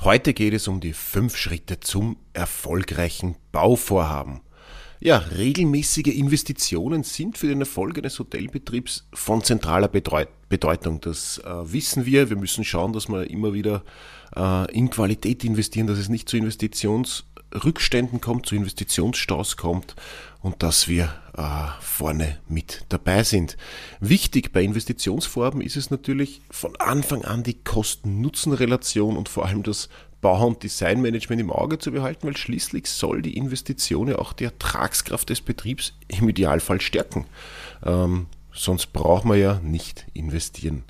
Heute geht es um die fünf Schritte zum erfolgreichen Bauvorhaben. Ja, regelmäßige Investitionen sind für den Erfolg eines Hotelbetriebs von zentraler Bedeutung. Das äh, wissen wir. Wir müssen schauen, dass wir immer wieder äh, in Qualität investieren, dass es nicht zu Investitionsrückständen kommt, zu Investitionsstaus kommt und dass wir äh, vorne mit dabei sind. Wichtig bei Investitionsvorhaben ist es natürlich von Anfang an die Kosten-Nutzen-Relation und vor allem das Bau- und Designmanagement im Auge zu behalten, weil schließlich soll die Investition ja auch die Ertragskraft des Betriebs im Idealfall stärken. Ähm, sonst braucht man ja nicht investieren.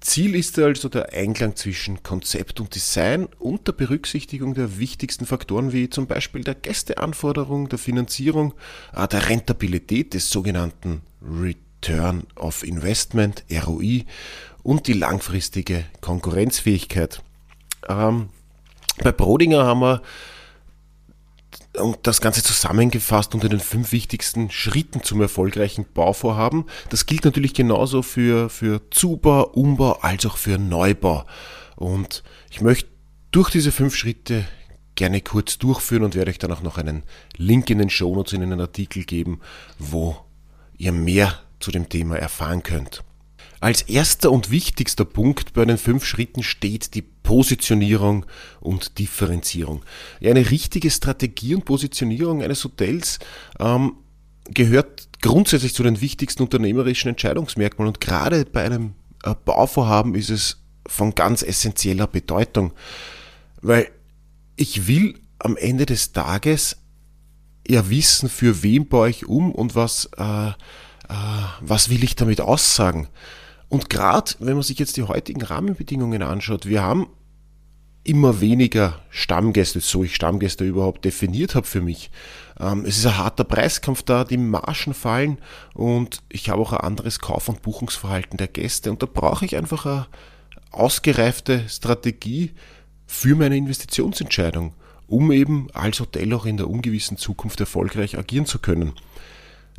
Ziel ist also der Einklang zwischen Konzept und Design unter Berücksichtigung der wichtigsten Faktoren wie zum Beispiel der Gästeanforderung, der Finanzierung, der Rentabilität des sogenannten Return of Investment, ROI und die langfristige Konkurrenzfähigkeit. Ähm, bei Brodinger haben wir und das Ganze zusammengefasst unter den fünf wichtigsten Schritten zum erfolgreichen Bauvorhaben. Das gilt natürlich genauso für, für Zubau, Umbau als auch für Neubau. Und ich möchte durch diese fünf Schritte gerne kurz durchführen und werde euch dann auch noch einen Link in den Shownotes in einen Artikel geben, wo ihr mehr zu dem Thema erfahren könnt. Als erster und wichtigster Punkt bei den fünf Schritten steht die Positionierung und Differenzierung. eine richtige Strategie und Positionierung eines Hotels ähm, gehört grundsätzlich zu den wichtigsten unternehmerischen Entscheidungsmerkmalen und gerade bei einem äh, Bauvorhaben ist es von ganz essentieller Bedeutung, weil ich will am Ende des Tages ja wissen, für wen baue ich um und was, äh, äh, was will ich damit aussagen. Und gerade wenn man sich jetzt die heutigen Rahmenbedingungen anschaut, wir haben immer weniger Stammgäste, so ich Stammgäste überhaupt definiert habe für mich. Ähm, es ist ein harter Preiskampf da, die Margen fallen und ich habe auch ein anderes Kauf- und Buchungsverhalten der Gäste und da brauche ich einfach eine ausgereifte Strategie für meine Investitionsentscheidung, um eben als Hotel auch in der ungewissen Zukunft erfolgreich agieren zu können.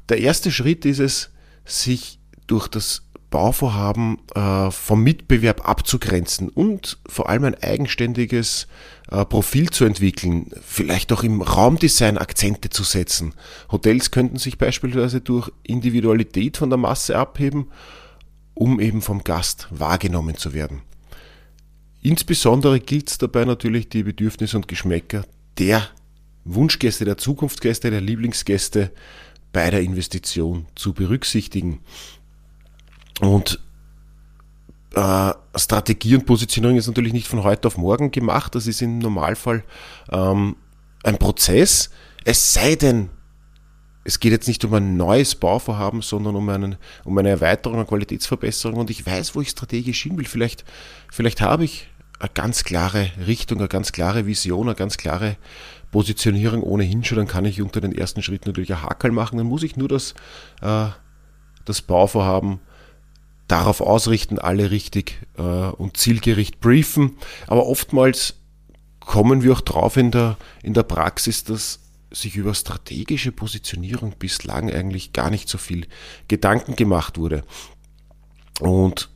Der erste Schritt ist es, sich durch das Bauvorhaben äh, vom Mitbewerb abzugrenzen und vor allem ein eigenständiges äh, Profil zu entwickeln, vielleicht auch im Raumdesign Akzente zu setzen. Hotels könnten sich beispielsweise durch Individualität von der Masse abheben, um eben vom Gast wahrgenommen zu werden. Insbesondere gilt es dabei natürlich die Bedürfnisse und Geschmäcker der Wunschgäste, der Zukunftsgäste, der Lieblingsgäste bei der Investition zu berücksichtigen. Und äh, Strategie und Positionierung ist natürlich nicht von heute auf morgen gemacht. Das ist im Normalfall ähm, ein Prozess. Es sei denn, es geht jetzt nicht um ein neues Bauvorhaben, sondern um, einen, um eine Erweiterung, eine Qualitätsverbesserung. Und ich weiß, wo ich strategisch hin will. Vielleicht, vielleicht habe ich eine ganz klare Richtung, eine ganz klare Vision, eine ganz klare Positionierung ohnehin schon. Dann kann ich unter den ersten Schritten natürlich ein Hakel machen. Dann muss ich nur das, äh, das Bauvorhaben darauf ausrichten, alle richtig äh, und zielgericht briefen. Aber oftmals kommen wir auch drauf in der, in der Praxis, dass sich über strategische Positionierung bislang eigentlich gar nicht so viel Gedanken gemacht wurde. Und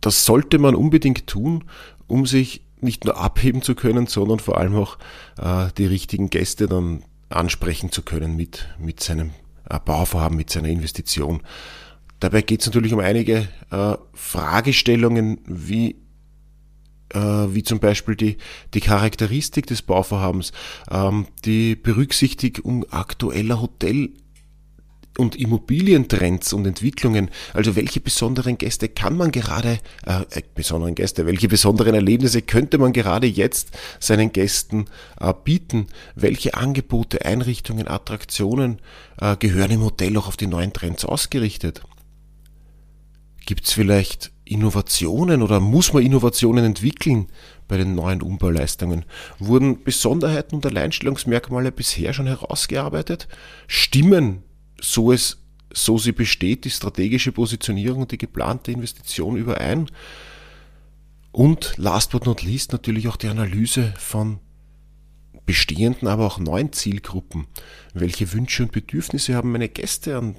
das sollte man unbedingt tun, um sich nicht nur abheben zu können, sondern vor allem auch äh, die richtigen Gäste dann ansprechen zu können mit, mit seinem äh, Bauvorhaben, mit seiner Investition. Dabei geht es natürlich um einige äh, Fragestellungen, wie, äh, wie zum Beispiel die, die Charakteristik des Bauvorhabens, ähm, die Berücksichtigung aktueller Hotel- und Immobilientrends und Entwicklungen, also welche besonderen Gäste kann man gerade, äh, äh, besonderen Gäste, welche besonderen Erlebnisse könnte man gerade jetzt seinen Gästen äh, bieten, welche Angebote, Einrichtungen, Attraktionen äh, gehören im Hotel auch auf die neuen Trends ausgerichtet. Gibt es vielleicht Innovationen oder muss man Innovationen entwickeln bei den neuen Umbauleistungen? Wurden Besonderheiten und Alleinstellungsmerkmale bisher schon herausgearbeitet? Stimmen, so es so sie besteht, die strategische Positionierung und die geplante Investition überein? Und last but not least natürlich auch die Analyse von bestehenden, aber auch neuen Zielgruppen. Welche Wünsche und Bedürfnisse haben meine Gäste an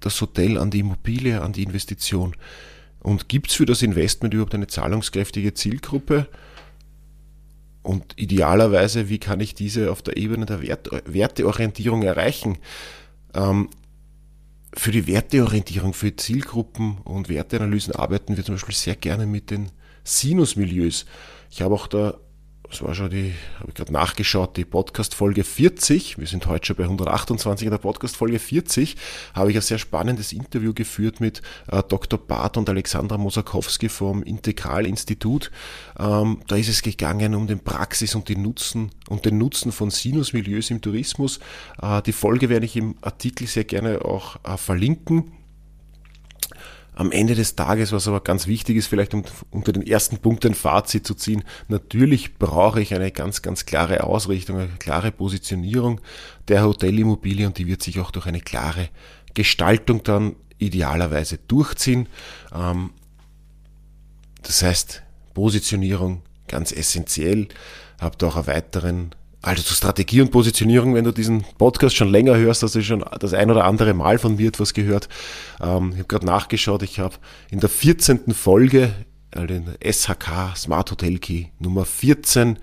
das Hotel, an die Immobilie, an die Investition? Und gibt es für das Investment überhaupt eine zahlungskräftige Zielgruppe? Und idealerweise, wie kann ich diese auf der Ebene der Wert Werteorientierung erreichen? Ähm, für die Werteorientierung, für Zielgruppen und Werteanalysen arbeiten wir zum Beispiel sehr gerne mit den Sinusmilieus. Ich habe auch da das war schon die, habe ich gerade nachgeschaut, die Podcast-Folge 40. Wir sind heute schon bei 128 in der Podcast-Folge 40. Habe ich ein sehr spannendes Interview geführt mit äh, Dr. Barth und Alexandra Mosakowski vom Integral-Institut. Ähm, da ist es gegangen um den Praxis und die Nutzen und den Nutzen von Sinusmilieus im Tourismus. Äh, die Folge werde ich im Artikel sehr gerne auch äh, verlinken am Ende des Tages, was aber ganz wichtig ist, vielleicht um unter den ersten Punkt ein Fazit zu ziehen, natürlich brauche ich eine ganz, ganz klare Ausrichtung, eine klare Positionierung der Hotelimmobilie und die wird sich auch durch eine klare Gestaltung dann idealerweise durchziehen. Ähm, das heißt, Positionierung ganz essentiell, habt auch einen weiteren also zu Strategie und Positionierung, wenn du diesen Podcast schon länger hörst, hast du schon das ein oder andere Mal von mir etwas gehört. Ähm, ich habe gerade nachgeschaut, ich habe in der 14. Folge, also in der SHK Smart Hotel Key Nummer 14,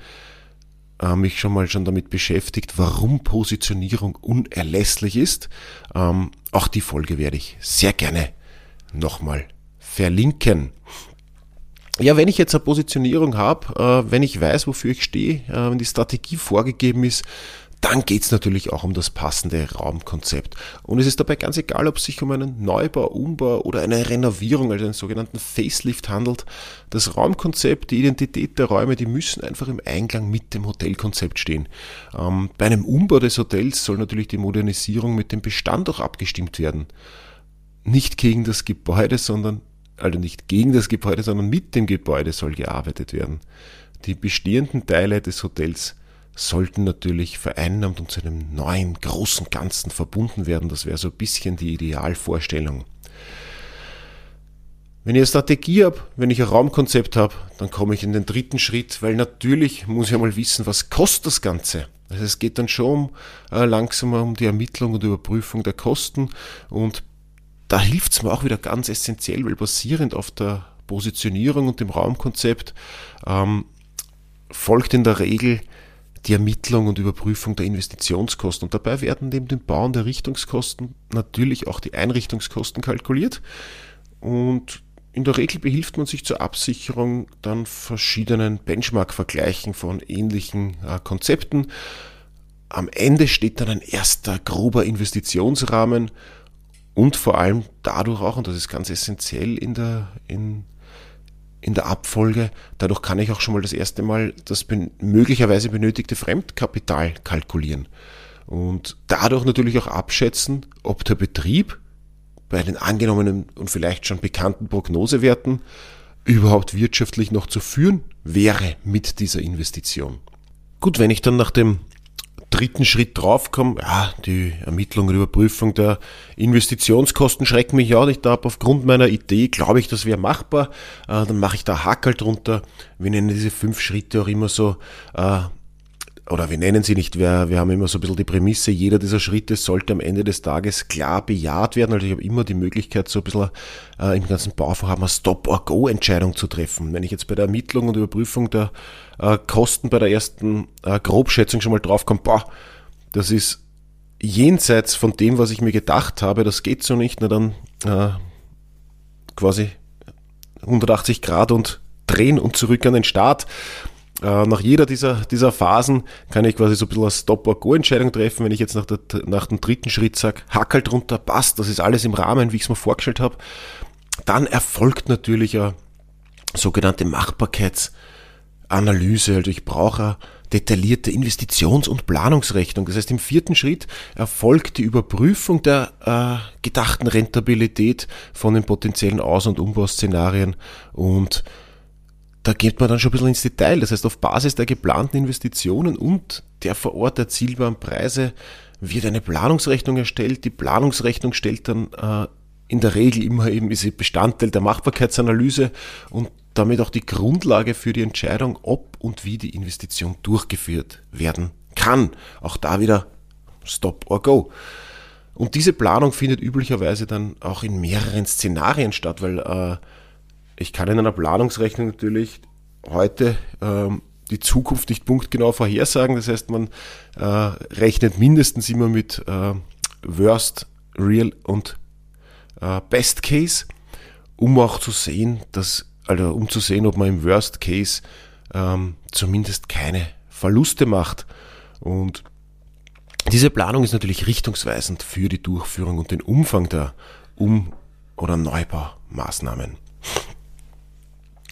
äh, mich schon mal schon damit beschäftigt, warum Positionierung unerlässlich ist. Ähm, auch die Folge werde ich sehr gerne nochmal verlinken. Ja, wenn ich jetzt eine Positionierung habe, äh, wenn ich weiß, wofür ich stehe, äh, wenn die Strategie vorgegeben ist, dann geht's natürlich auch um das passende Raumkonzept. Und es ist dabei ganz egal, ob es sich um einen Neubau, Umbau oder eine Renovierung, also einen sogenannten Facelift handelt. Das Raumkonzept, die Identität der Räume, die müssen einfach im Einklang mit dem Hotelkonzept stehen. Ähm, bei einem Umbau des Hotels soll natürlich die Modernisierung mit dem Bestand auch abgestimmt werden. Nicht gegen das Gebäude, sondern also nicht gegen das Gebäude, sondern mit dem Gebäude soll gearbeitet werden. Die bestehenden Teile des Hotels sollten natürlich vereinnahmt und zu einem neuen, großen Ganzen verbunden werden. Das wäre so ein bisschen die Idealvorstellung. Wenn ich eine Strategie habe, wenn ich ein Raumkonzept habe, dann komme ich in den dritten Schritt, weil natürlich muss ich einmal wissen, was kostet das Ganze. Also es geht dann schon äh, langsam um die Ermittlung und Überprüfung der Kosten und da hilft es mir auch wieder ganz essentiell, weil basierend auf der Positionierung und dem Raumkonzept ähm, folgt in der Regel die Ermittlung und Überprüfung der Investitionskosten. Und dabei werden neben dem Bauen der Richtungskosten natürlich auch die Einrichtungskosten kalkuliert. Und in der Regel behilft man sich zur Absicherung dann verschiedenen Benchmark-Vergleichen von ähnlichen äh, Konzepten. Am Ende steht dann ein erster grober Investitionsrahmen und vor allem dadurch auch, und das ist ganz essentiell in der, in, in der Abfolge, dadurch kann ich auch schon mal das erste Mal das möglicherweise benötigte Fremdkapital kalkulieren. Und dadurch natürlich auch abschätzen, ob der Betrieb bei den angenommenen und vielleicht schon bekannten Prognosewerten überhaupt wirtschaftlich noch zu führen wäre mit dieser Investition. Gut, wenn ich dann nach dem dritten Schritt draufkomme, ja, die Ermittlung und Überprüfung der Investitionskosten schrecken mich auch nicht ab. Aufgrund meiner Idee glaube ich, das wäre machbar. Äh, dann mache ich da Hakel drunter. Wir nennen diese fünf Schritte auch immer so, äh, oder wir nennen sie nicht, wir, wir haben immer so ein bisschen die Prämisse, jeder dieser Schritte sollte am Ende des Tages klar bejaht werden. Also ich habe immer die Möglichkeit, so ein bisschen äh, im ganzen Bauvorhaben eine Stop-or-Go-Entscheidung zu treffen. Wenn ich jetzt bei der Ermittlung und Überprüfung der äh, Kosten bei der ersten äh, Grobschätzung schon mal draufkommt, boah, das ist jenseits von dem, was ich mir gedacht habe, das geht so nicht, na dann äh, quasi 180 Grad und drehen und zurück an den Start. Äh, nach jeder dieser, dieser Phasen kann ich quasi so ein bisschen eine Stop-or-Go-Entscheidung treffen. Wenn ich jetzt nach, der, nach dem dritten Schritt sage, Hackel drunter, passt, das ist alles im Rahmen, wie ich es mir vorgestellt habe, dann erfolgt natürlich eine sogenannte Machbarkeitsanalyse. Also ich brauche eine detaillierte Investitions- und Planungsrechnung. Das heißt, im vierten Schritt erfolgt die Überprüfung der äh, gedachten Rentabilität von den potenziellen Aus- und Umbauszenarien und da geht man dann schon ein bisschen ins Detail. Das heißt, auf Basis der geplanten Investitionen und der vor Ort erzielbaren Preise wird eine Planungsrechnung erstellt. Die Planungsrechnung stellt dann äh, in der Regel immer eben ist Bestandteil der Machbarkeitsanalyse und damit auch die Grundlage für die Entscheidung, ob und wie die Investition durchgeführt werden kann. Auch da wieder Stop or Go. Und diese Planung findet üblicherweise dann auch in mehreren Szenarien statt, weil äh, ich kann in einer Planungsrechnung natürlich heute ähm, die Zukunft nicht punktgenau vorhersagen. Das heißt, man äh, rechnet mindestens immer mit äh, Worst, Real und Best Case, um auch zu sehen, dass, also um zu sehen, ob man im Worst Case ähm, zumindest keine Verluste macht. Und diese Planung ist natürlich richtungsweisend für die Durchführung und den Umfang der Um- oder Neubaumaßnahmen.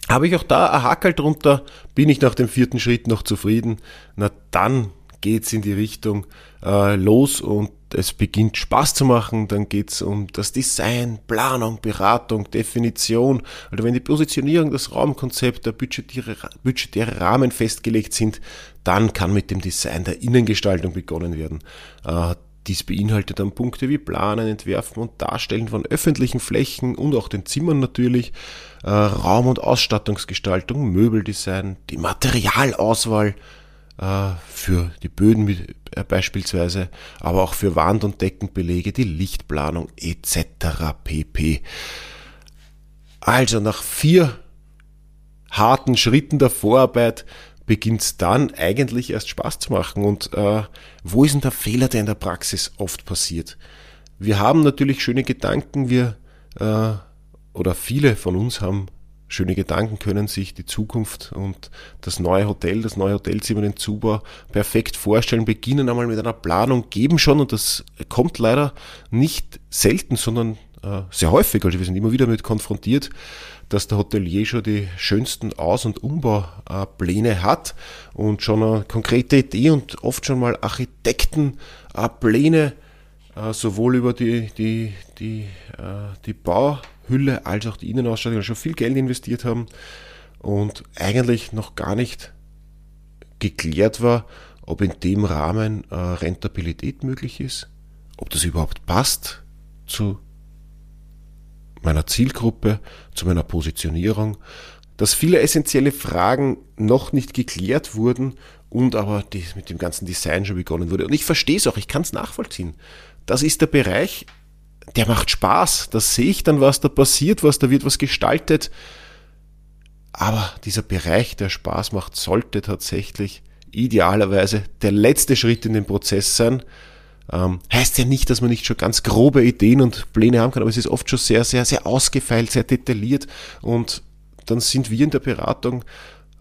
Habe ich auch da ein Hackel drunter? Bin ich nach dem vierten Schritt noch zufrieden? Na dann geht's in die Richtung äh, los und es beginnt Spaß zu machen. Dann geht's um das Design, Planung, Beratung, Definition. Also wenn die Positionierung, das Raumkonzept, der budgetäre, budgetäre Rahmen festgelegt sind, dann kann mit dem Design der Innengestaltung begonnen werden. Äh, dies beinhaltet dann Punkte wie Planen, Entwerfen und Darstellen von öffentlichen Flächen und auch den Zimmern natürlich, äh, Raum- und Ausstattungsgestaltung, Möbeldesign, die Materialauswahl für die Böden äh, beispielsweise, aber auch für Wand- und Deckenbelege, die Lichtplanung etc. pp. Also nach vier harten Schritten der Vorarbeit beginnt es dann eigentlich erst Spaß zu machen. Und äh, wo ist denn der Fehler, der in der Praxis oft passiert? Wir haben natürlich schöne Gedanken, wir äh, oder viele von uns haben schöne Gedanken, können sich die Zukunft und das neue Hotel, das neue Hotelzimmer, den Zubau perfekt vorstellen, beginnen einmal mit einer Planung, geben schon, und das kommt leider nicht selten, sondern äh, sehr häufig, also wir sind immer wieder damit konfrontiert, dass der Hotelier schon die schönsten Aus- und Umbaupläne hat und schon eine konkrete Idee und oft schon mal Architektenpläne äh, sowohl über die, die, die, äh, die Bauhülle als auch die Innenausstattung schon viel Geld investiert haben und eigentlich noch gar nicht geklärt war, ob in dem Rahmen äh, Rentabilität möglich ist, ob das überhaupt passt zu meiner Zielgruppe, zu meiner Positionierung, dass viele essentielle Fragen noch nicht geklärt wurden und aber mit dem ganzen Design schon begonnen wurde. Und ich verstehe es auch, ich kann es nachvollziehen. Das ist der Bereich, der macht Spaß. Da sehe ich dann, was da passiert, was da wird was gestaltet. Aber dieser Bereich, der Spaß macht, sollte tatsächlich idealerweise der letzte Schritt in dem Prozess sein, ähm, heißt ja nicht, dass man nicht schon ganz grobe Ideen und Pläne haben kann, aber es ist oft schon sehr, sehr, sehr ausgefeilt, sehr detailliert und dann sind wir in der Beratung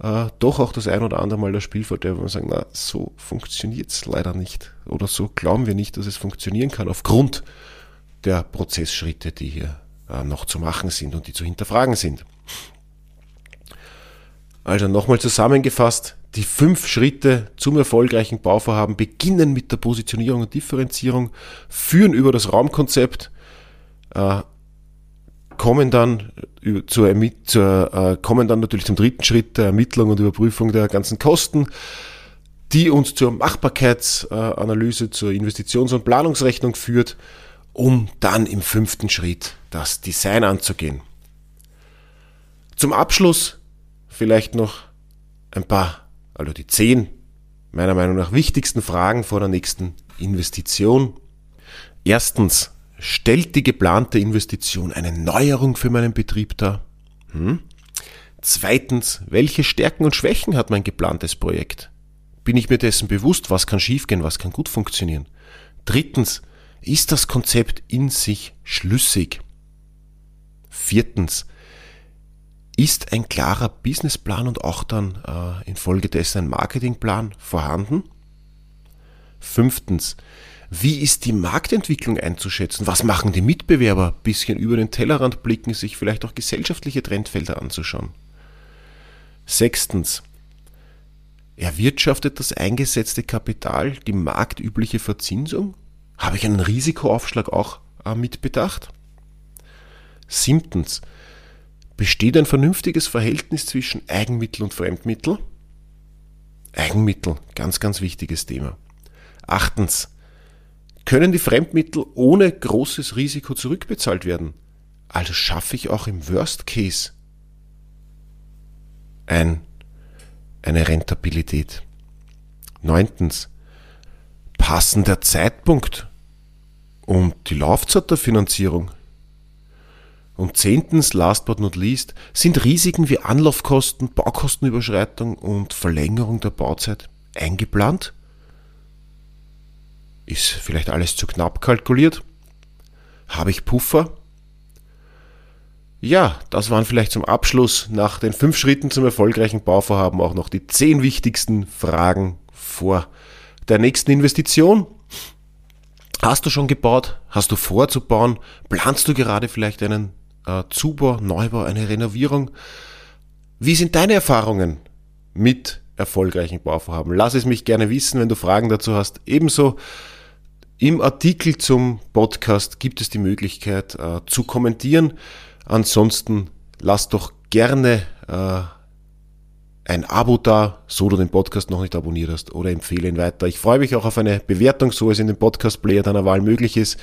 äh, doch auch das ein oder andere Mal das Spielfeld, wo wir sagen, na, so funktioniert es leider nicht oder so glauben wir nicht, dass es funktionieren kann aufgrund der Prozessschritte, die hier äh, noch zu machen sind und die zu hinterfragen sind. Also nochmal zusammengefasst, die fünf Schritte zum erfolgreichen Bauvorhaben beginnen mit der Positionierung und Differenzierung, führen über das Raumkonzept, äh, kommen dann zur, zur äh, kommen dann natürlich zum dritten Schritt der Ermittlung und Überprüfung der ganzen Kosten, die uns zur Machbarkeitsanalyse, zur Investitions- und Planungsrechnung führt, um dann im fünften Schritt das Design anzugehen. Zum Abschluss vielleicht noch ein paar also die zehn meiner Meinung nach wichtigsten Fragen vor der nächsten Investition. Erstens, stellt die geplante Investition eine Neuerung für meinen Betrieb dar? Hm? Zweitens, welche Stärken und Schwächen hat mein geplantes Projekt? Bin ich mir dessen bewusst, was kann schiefgehen, was kann gut funktionieren? Drittens, ist das Konzept in sich schlüssig? Viertens, ist ein klarer Businessplan und auch dann äh, infolgedessen ein Marketingplan vorhanden? Fünftens, wie ist die Marktentwicklung einzuschätzen? Was machen die Mitbewerber? Bisschen über den Tellerrand blicken, sich vielleicht auch gesellschaftliche Trendfelder anzuschauen. Sechstens, erwirtschaftet das eingesetzte Kapital die marktübliche Verzinsung? Habe ich einen Risikoaufschlag auch äh, mitbedacht? Siebtens, Besteht ein vernünftiges Verhältnis zwischen Eigenmittel und Fremdmittel? Eigenmittel, ganz, ganz wichtiges Thema. Achtens, können die Fremdmittel ohne großes Risiko zurückbezahlt werden? Also schaffe ich auch im Worst Case ein, eine Rentabilität. Neuntens, passen der Zeitpunkt und die Laufzeit der Finanzierung. Und zehntens, last but not least, sind Risiken wie Anlaufkosten, Baukostenüberschreitung und Verlängerung der Bauzeit eingeplant? Ist vielleicht alles zu knapp kalkuliert? Habe ich Puffer? Ja, das waren vielleicht zum Abschluss nach den fünf Schritten zum erfolgreichen Bauvorhaben auch noch die zehn wichtigsten Fragen vor der nächsten Investition. Hast du schon gebaut? Hast du vor zu bauen? Planst du gerade vielleicht einen äh, Zubau, Neubau, eine Renovierung? Wie sind deine Erfahrungen mit erfolgreichen Bauvorhaben? Lass es mich gerne wissen, wenn du Fragen dazu hast. Ebenso im Artikel zum Podcast gibt es die Möglichkeit äh, zu kommentieren. Ansonsten lass doch gerne äh, ein Abo da, so du den Podcast noch nicht abonniert hast oder empfehle ihn weiter. Ich freue mich auch auf eine Bewertung, so es in dem Podcast-Player deiner Wahl möglich ist.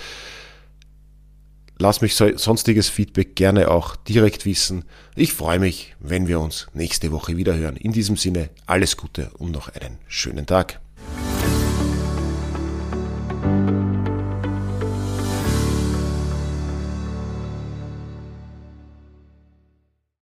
Lass mich sonstiges Feedback gerne auch direkt wissen. Ich freue mich, wenn wir uns nächste Woche wieder hören. In diesem Sinne alles Gute und noch einen schönen Tag.